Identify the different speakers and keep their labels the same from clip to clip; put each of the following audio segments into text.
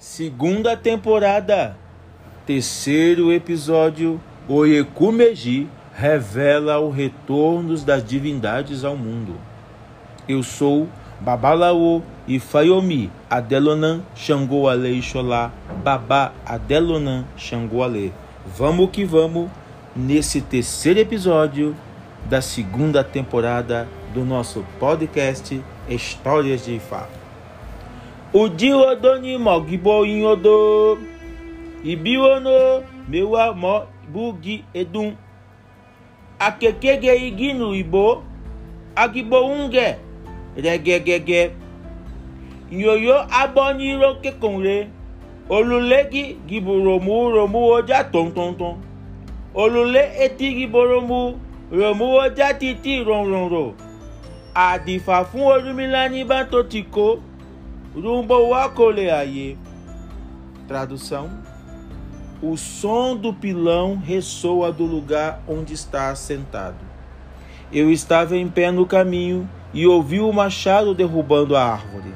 Speaker 1: Segunda temporada, terceiro episódio, Oyekumeji revela o retorno das divindades ao mundo. Eu sou Babalaô e Fayomi Adelonan Xangô Ale Ixolá Babá Adelonan Xangô Ale. Vamos que vamos nesse terceiro episódio da segunda temporada do nosso podcast Histórias de Ifá. Udi odoni mogibo inyodo. Ibiwono mewa mo bugi edun. Akekege iginu ibo. Agibo unge. Regegege. Yoyo aboniro kekonre olulegi giboromu romu oja tontonton. Olule eti giboromu romu oja titi ronronro. Àdìfà fún Ọ̀rúnmìlà ní bá tó ti kó rumbo aye. Tradução: O som do pilão ressoa do lugar onde está sentado. Eu estava em pé no caminho e ouvi o machado derrubando a árvore.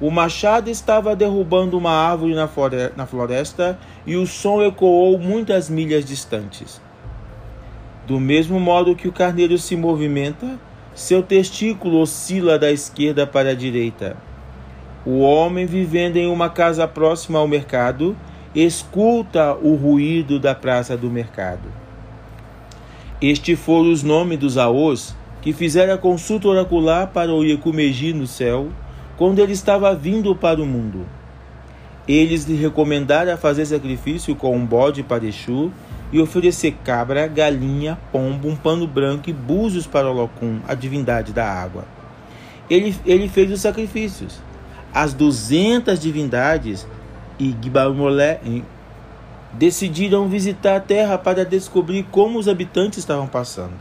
Speaker 1: O machado estava derrubando uma árvore na floresta e o som ecoou muitas milhas distantes. Do mesmo modo que o carneiro se movimenta, seu testículo oscila da esquerda para a direita. O homem vivendo em uma casa próxima ao mercado escuta o ruído da praça do mercado. Estes foram os nomes dos aos que fizeram a consulta oracular para o Yekumeji no céu quando ele estava vindo para o mundo. Eles lhe recomendaram fazer sacrifício com um bode para Exu e oferecer cabra, galinha, pombo, um pano branco e búzios para Olocum, a divindade da água. Ele, ele fez os sacrifícios. As duzentas divindades e Gibarmolé decidiram visitar a terra para descobrir como os habitantes estavam passando.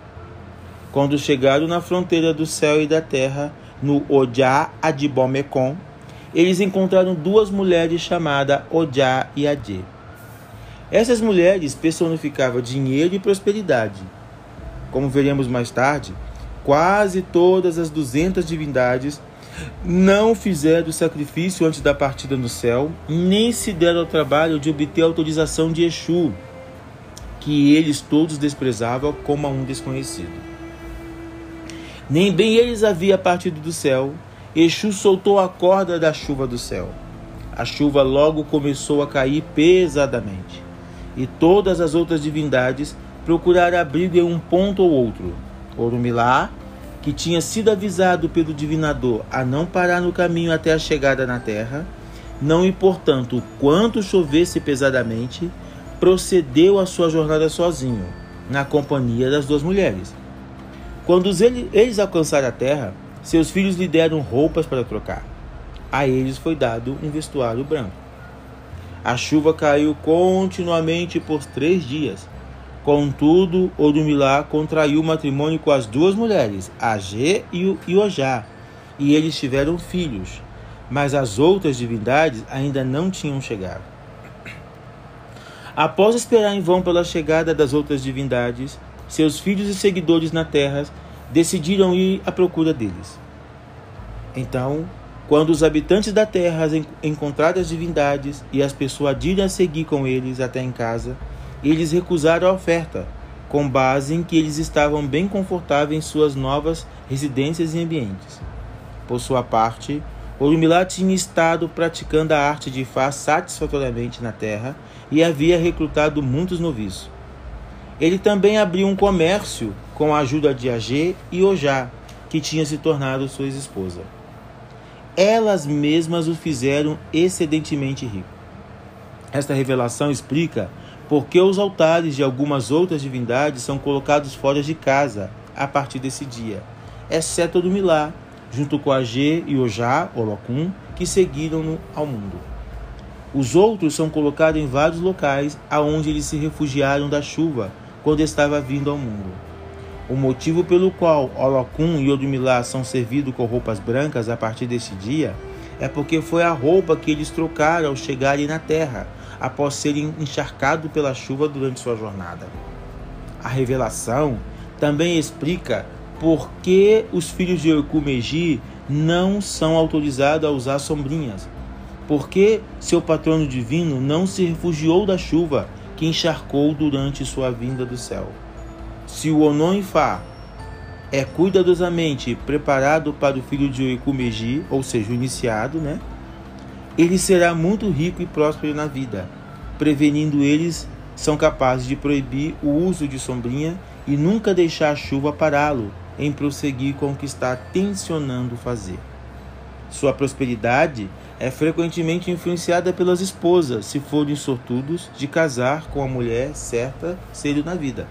Speaker 1: Quando chegaram na fronteira do céu e da terra, no Ojá Adibomecon, eles encontraram duas mulheres chamadas Ojá e Adê. Essas mulheres personificavam dinheiro e prosperidade. Como veremos mais tarde, quase todas as 200 divindades não fizeram sacrifício antes da partida no céu, nem se deram ao trabalho de obter autorização de Exu, que eles todos desprezavam como a um desconhecido. Nem bem eles havia partido do céu, Exu soltou a corda da chuva do céu. A chuva logo começou a cair pesadamente e todas as outras divindades procuraram abrigo em um ponto ou outro. Orumilá, que tinha sido avisado pelo divinador a não parar no caminho até a chegada na terra, não importando o quanto chovesse pesadamente, procedeu a sua jornada sozinho, na companhia das duas mulheres. Quando eles alcançaram a terra, seus filhos lhe deram roupas para trocar. A eles foi dado um vestuário branco. A chuva caiu continuamente por três dias. Contudo, Odumilá contraiu matrimônio com as duas mulheres, Agê e Ojá, e eles tiveram filhos, mas as outras divindades ainda não tinham chegado. Após esperar em vão pela chegada das outras divindades, seus filhos e seguidores na terra decidiram ir à procura deles. Então, quando os habitantes da terra encontraram as divindades e as persuadiram a seguir com eles até em casa, eles recusaram a oferta, com base em que eles estavam bem confortáveis em suas novas residências e ambientes. Por sua parte, Orumilá tinha estado praticando a arte de Fá satisfatoriamente na terra e havia recrutado muitos noviços. Ele também abriu um comércio com a ajuda de Agê e Ojá, que tinha se tornado sua esposa elas mesmas o fizeram excedentemente rico. Esta revelação explica por que os altares de algumas outras divindades são colocados fora de casa a partir desse dia, exceto o do Milá, junto com a G e Ojá, Olocum, que seguiram-no ao mundo. Os outros são colocados em vários locais aonde eles se refugiaram da chuva quando estava vindo ao mundo. O motivo pelo qual Olocum e Odumilá são servidos com roupas brancas a partir deste dia é porque foi a roupa que eles trocaram ao chegarem na terra, após serem encharcados pela chuva durante sua jornada. A revelação também explica por que os filhos de Orkumeji não são autorizados a usar sombrinhas, Por que seu patrono divino não se refugiou da chuva que encharcou durante sua vinda do céu? Se o Onon-Ifá é cuidadosamente preparado para o filho de Oikumegi, ou seja, o iniciado, né? Ele será muito rico e próspero na vida, prevenindo eles são capazes de proibir o uso de sombrinha e nunca deixar a chuva pará-lo em prosseguir com o que está tensionando fazer. Sua prosperidade é frequentemente influenciada pelas esposas, se forem sortudos, de casar com a mulher certa cedo na vida.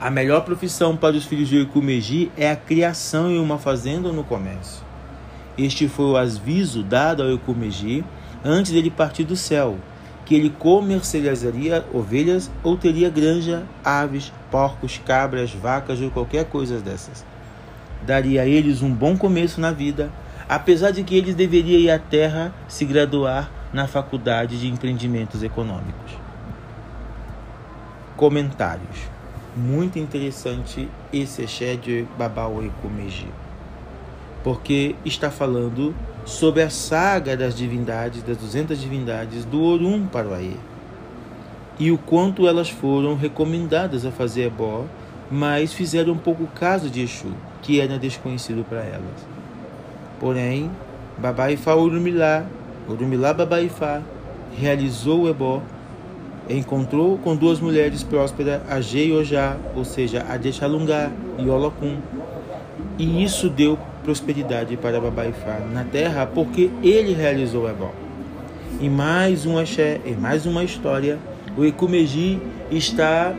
Speaker 1: A melhor profissão para os filhos de Ekumeji é a criação em uma fazenda ou no comércio. Este foi o aviso dado ao Ekumeji antes dele partir do céu, que ele comercializaria ovelhas ou teria granja, aves, porcos, cabras, vacas ou qualquer coisa dessas. Daria a eles um bom começo na vida, apesar de que eles deveriam ir à terra se graduar na faculdade de empreendimentos econômicos. Comentários. Muito interessante esse Exé de Babaoe porque está falando sobre a saga das divindades, das 200 divindades do Orum Aê e o quanto elas foram recomendadas a fazer ebó, mas fizeram um pouco caso de Exu, que era desconhecido para elas. Porém, Babaifá Urumilá, Urumilá Babaifá, realizou o ebó, encontrou com duas mulheres prósperas, a Jeiojá, ou seja, a Deixalungá e Olocum, e isso deu prosperidade para Babaifá na terra, porque ele realizou o ebó. E mais um axé, mais uma história o Ekumeji está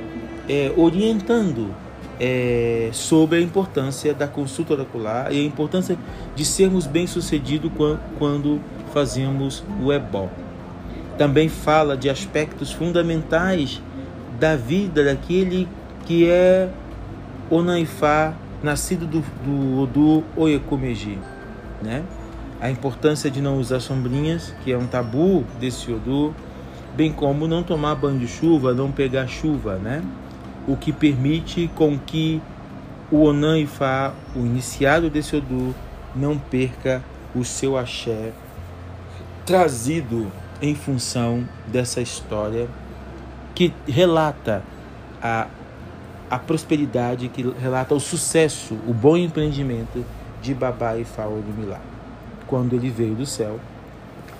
Speaker 1: é, orientando é, sobre a importância da consulta oracular e a importância de sermos bem-sucedidos quando fazemos o ebó. Também fala de aspectos fundamentais da vida daquele que é Onaifá, nascido do, do Odu Oekumeji, né? A importância de não usar sombrinhas, que é um tabu desse Odu, bem como não tomar banho de chuva, não pegar chuva, né? O que permite com que o Onan Ifá, o iniciado desse Odu, não perca o seu axé trazido em função dessa história que relata a, a prosperidade, que relata o sucesso, o bom empreendimento de Babá Ifá Olumilá, quando ele veio do céu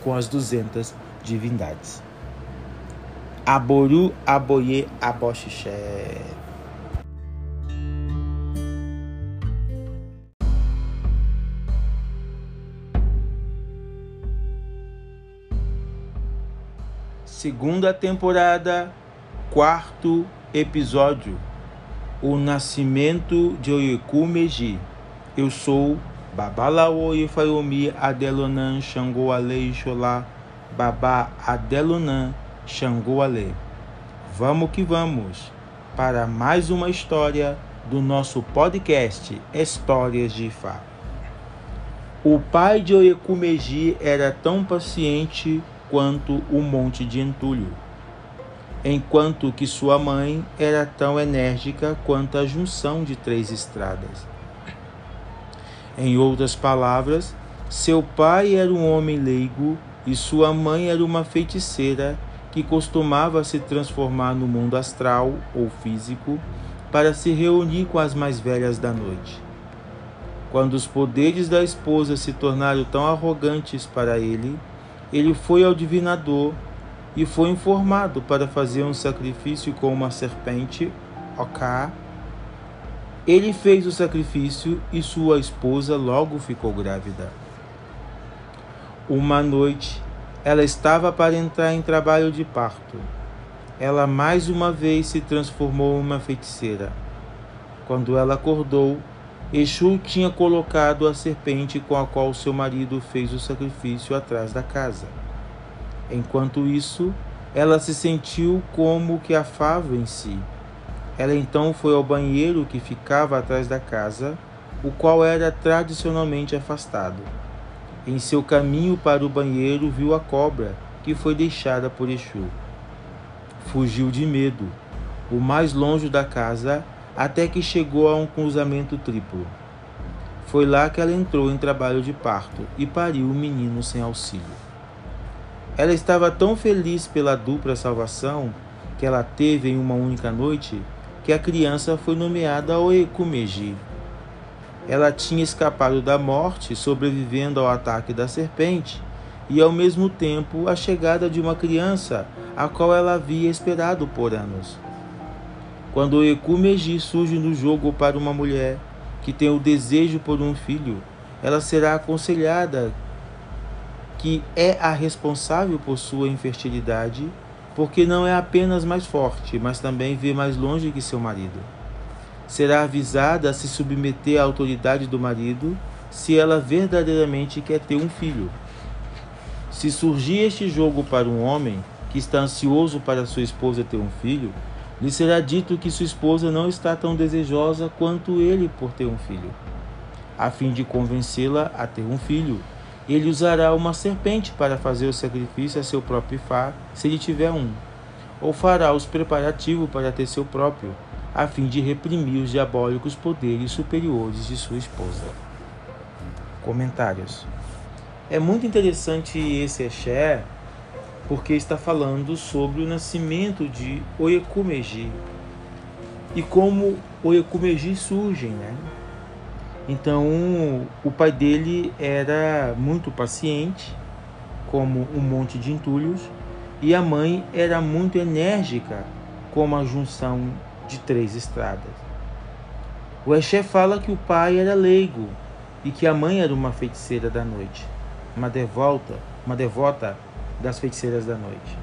Speaker 1: com as 200 divindades. Aboru, Aboye, Aboxixé. Segunda temporada, quarto episódio. O nascimento de Oyeku Meji. Eu sou Babalawo Yefayomi Adelonan Xangô Ale Xolá Babá Adelonan Xangô Ale. Vamos que vamos para mais uma história do nosso podcast Histórias de Ifá. O pai de Oekumeji era tão paciente quanto o monte de entulho, enquanto que sua mãe era tão enérgica quanto a junção de três estradas. Em outras palavras, seu pai era um homem leigo e sua mãe era uma feiticeira que costumava se transformar no mundo astral ou físico para se reunir com as mais velhas da noite. Quando os poderes da esposa se tornaram tão arrogantes para ele, ele foi ao divinador e foi informado para fazer um sacrifício com uma serpente, Oká. Ele fez o sacrifício e sua esposa logo ficou grávida. Uma noite, ela estava para entrar em trabalho de parto. Ela mais uma vez se transformou em uma feiticeira. Quando ela acordou, Exu tinha colocado a serpente com a qual seu marido fez o sacrifício atrás da casa. Enquanto isso, ela se sentiu como que afava em si. Ela então foi ao banheiro que ficava atrás da casa, o qual era tradicionalmente afastado. Em seu caminho para o banheiro, viu a cobra que foi deixada por Exu. Fugiu de medo, o mais longe da casa, até que chegou a um cruzamento triplo. Foi lá que ela entrou em trabalho de parto e pariu o menino sem auxílio. Ela estava tão feliz pela dupla salvação que ela teve em uma única noite que a criança foi nomeada Oekumeji. Ela tinha escapado da morte, sobrevivendo ao ataque da serpente, e ao mesmo tempo a chegada de uma criança a qual ela havia esperado por anos. Quando Oekumeji surge no jogo para uma mulher que tem o desejo por um filho, ela será aconselhada que é a responsável por sua infertilidade, porque não é apenas mais forte, mas também vê mais longe que seu marido. Será avisada a se submeter à autoridade do marido se ela verdadeiramente quer ter um filho. Se surgir este jogo para um homem que está ansioso para sua esposa ter um filho, lhe será dito que sua esposa não está tão desejosa quanto ele por ter um filho. A fim de convencê-la a ter um filho, ele usará uma serpente para fazer o sacrifício a seu próprio Fá, se ele tiver um, ou fará os preparativos para ter seu próprio, a fim de reprimir os diabólicos poderes superiores de sua esposa. Comentários. É muito interessante esse Exé, porque está falando sobre o nascimento de Oekumeji e como Oekumeji surgem, né? Então, o pai dele era muito paciente, como um monte de entulhos, e a mãe era muito enérgica, como a junção de três estradas. O Exé fala que o pai era leigo e que a mãe era uma feiticeira da noite, uma devota, uma devota das feiticeiras da noite.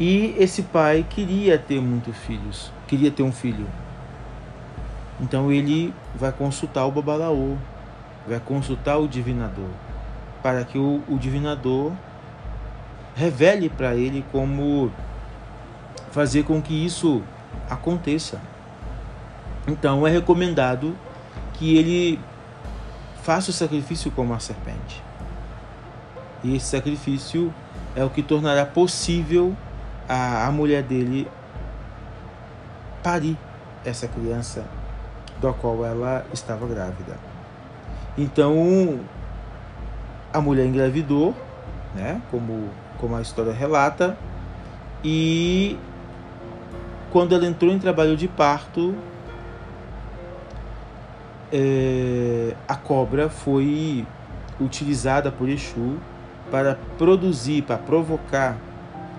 Speaker 1: E esse pai queria ter muitos filhos, queria ter um filho, então ele vai consultar o Babalaô, vai consultar o divinador, para que o, o divinador revele para ele como fazer com que isso aconteça. Então é recomendado que ele faça o sacrifício como a serpente. E esse sacrifício é o que tornará possível a, a mulher dele parir essa criança da qual ela estava grávida. Então, a mulher engravidou, né, como, como a história relata, e quando ela entrou em trabalho de parto, é, a cobra foi utilizada por Exu para produzir, para provocar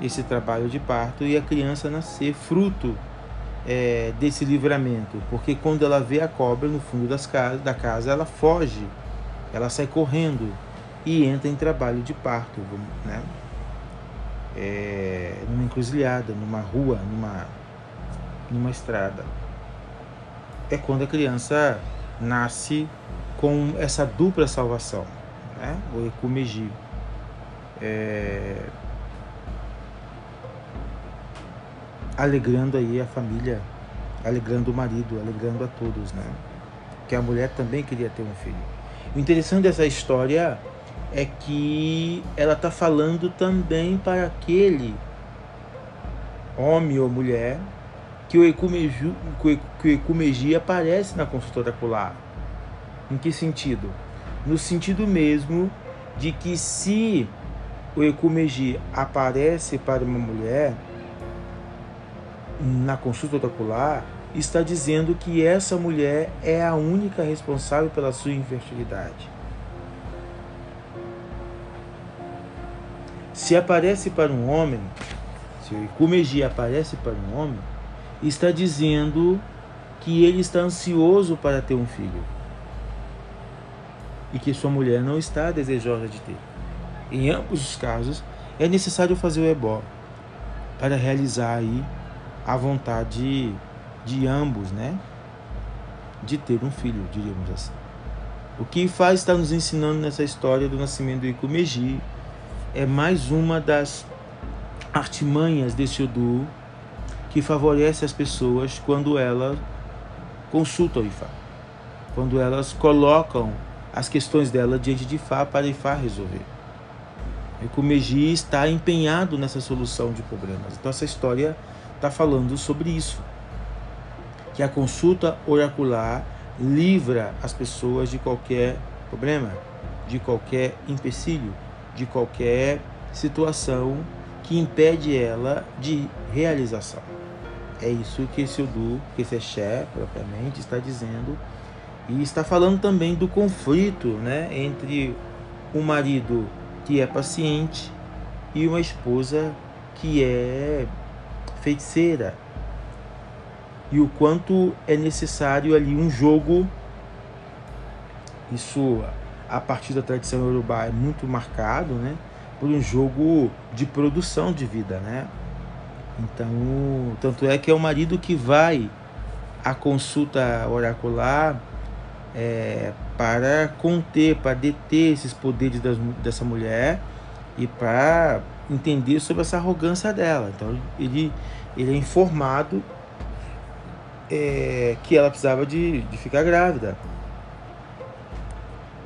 Speaker 1: esse trabalho de parto e a criança nascer fruto é, desse livramento, porque quando ela vê a cobra no fundo das casas, da casa, ela foge, ela sai correndo e entra em trabalho de parto, né? É, numa encruzilhada, numa rua, numa, numa estrada. É quando a criança nasce com essa dupla salvação, né? o Ekumeji. É, alegrando aí a família, alegrando o marido, alegrando a todos, né? Que a mulher também queria ter um filho. O interessante dessa história é que ela está falando também para aquele homem ou mulher que o ecumeji, que o ecumeji aparece na consulta ocular. Em que sentido? No sentido mesmo de que se o ecumeji aparece para uma mulher, na consulta ocular está dizendo que essa mulher é a única responsável pela sua infertilidade. Se aparece para um homem, se o Ikumeji aparece para um homem, está dizendo que ele está ansioso para ter um filho e que sua mulher não está desejosa de ter. Em ambos os casos, é necessário fazer o ebó para realizar aí a vontade de ambos, né? De ter um filho, diríamos assim. O que faz está nos ensinando nessa história do nascimento do Ikumeji é mais uma das artimanhas desse Odu que favorece as pessoas quando elas consultam o Ifá, quando elas colocam as questões dela diante de Ifá para Ifá resolver. Ikumeji está empenhado nessa solução de problemas. Então essa história está falando sobre isso. Que a consulta oracular livra as pessoas de qualquer problema, de qualquer empecilho, de qualquer situação que impede ela de realização. É isso que esse Odu, que esse Exé propriamente está dizendo e está falando também do conflito né, entre um marido que é paciente e uma esposa que é feiticeira. E o quanto é necessário ali um jogo. Isso, a partir da tradição urubá, é muito marcado, né? Por um jogo de produção de vida, né? Então, tanto é que é o marido que vai à consulta oracular é, para conter, para deter esses poderes das, dessa mulher e para entender sobre essa arrogância dela. Então ele, ele é informado é, que ela precisava de, de ficar grávida.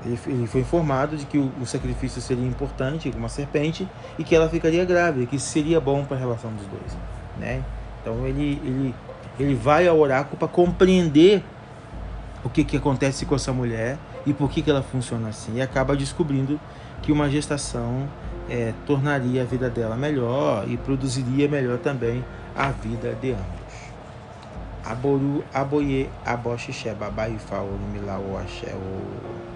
Speaker 1: Ele, ele foi informado de que o, o, sacrifício seria importante, uma serpente, e que ela ficaria grávida, que seria bom para a relação dos dois. Né? Então ele, ele, ele vai ao oráculo para compreender o que, que acontece com essa mulher e por que, que ela funciona assim. E acaba descobrindo que uma gestação é, tornaria a vida dela melhor e produziria melhor também a vida de ambos. Aboru, aboye, aboxixé, babai, faoro, milau, axé, o...